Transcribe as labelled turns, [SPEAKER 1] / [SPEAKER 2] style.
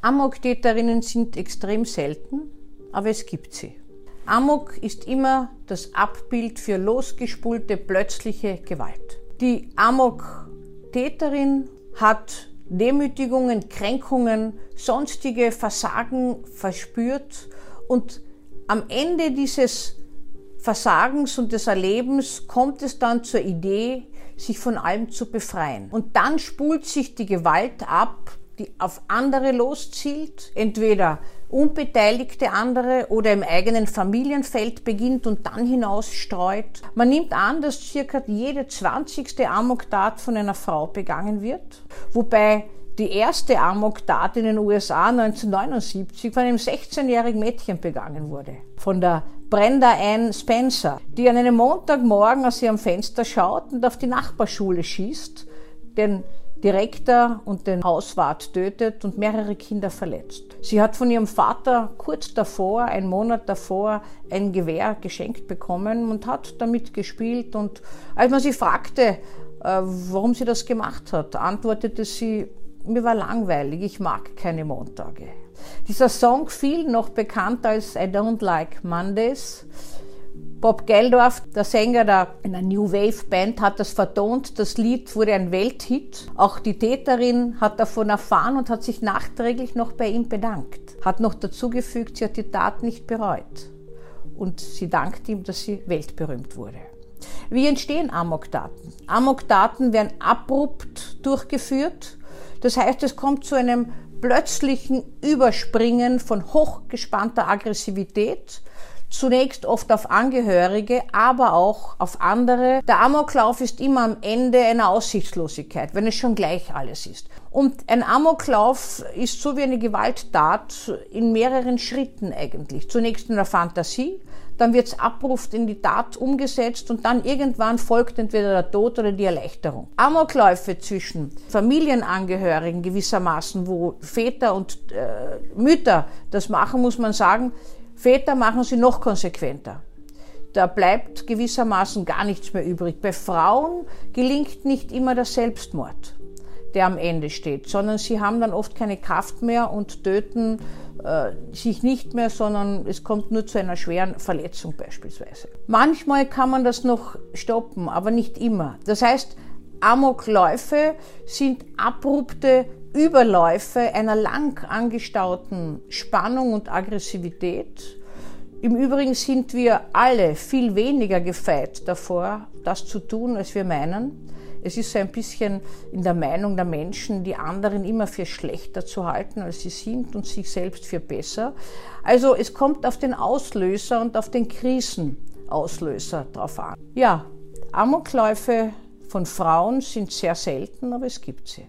[SPEAKER 1] Amok-Täterinnen sind extrem selten, aber es gibt sie. Amok ist immer das Abbild für losgespulte, plötzliche Gewalt. Die Amok-Täterin hat Demütigungen, Kränkungen, sonstige Versagen verspürt und am Ende dieses Versagens und des Erlebens kommt es dann zur Idee, sich von allem zu befreien. Und dann spult sich die Gewalt ab, die auf andere loszielt, entweder unbeteiligte andere oder im eigenen Familienfeld beginnt und dann hinausstreut. Man nimmt an, dass circa jede zwanzigste Amoktat von einer Frau begangen wird, wobei die erste Amoktat in den USA 1979 von einem 16-jährigen Mädchen begangen wurde. Von der Brenda Ann Spencer, die an einem Montagmorgen aus ihrem Fenster schaut und auf die Nachbarschule schießt, den Direktor und den Hauswart tötet und mehrere Kinder verletzt. Sie hat von ihrem Vater kurz davor, einen Monat davor, ein Gewehr geschenkt bekommen und hat damit gespielt. Und als man sie fragte, äh, warum sie das gemacht hat, antwortete sie, mir war langweilig, ich mag keine Montage. Dieser Song fiel noch bekannt als I Don't Like Mondays. Bob Geldorf, der Sänger der, einer New Wave Band, hat das vertont. Das Lied wurde ein Welthit. Auch die Täterin hat davon erfahren und hat sich nachträglich noch bei ihm bedankt. Hat noch dazugefügt, sie hat die Tat nicht bereut. Und sie dankt ihm, dass sie weltberühmt wurde. Wie entstehen Amokdaten? Amokdaten werden abrupt durchgeführt das heißt, es kommt zu einem plötzlichen Überspringen von hochgespannter Aggressivität, zunächst oft auf Angehörige, aber auch auf andere. Der Amoklauf ist immer am Ende einer Aussichtslosigkeit, wenn es schon gleich alles ist. Und ein Amoklauf ist so wie eine Gewalttat in mehreren Schritten eigentlich. Zunächst in der Fantasie, dann wird es abruft in die Tat umgesetzt und dann irgendwann folgt entweder der Tod oder die Erleichterung. Amokläufe zwischen Familienangehörigen gewissermaßen, wo Väter und äh, Mütter das machen, muss man sagen, Väter machen sie noch konsequenter. Da bleibt gewissermaßen gar nichts mehr übrig. Bei Frauen gelingt nicht immer der Selbstmord der am Ende steht, sondern sie haben dann oft keine Kraft mehr und töten äh, sich nicht mehr, sondern es kommt nur zu einer schweren Verletzung beispielsweise. Manchmal kann man das noch stoppen, aber nicht immer. Das heißt, Amokläufe sind abrupte Überläufe einer lang angestauten Spannung und Aggressivität. Im Übrigen sind wir alle viel weniger gefeit davor, das zu tun, als wir meinen. Es ist so ein bisschen in der Meinung der Menschen, die anderen immer für schlechter zu halten, als sie sind und sich selbst für besser. Also es kommt auf den Auslöser und auf den Krisenauslöser drauf an. Ja, Amokläufe von Frauen sind sehr selten, aber es gibt sie.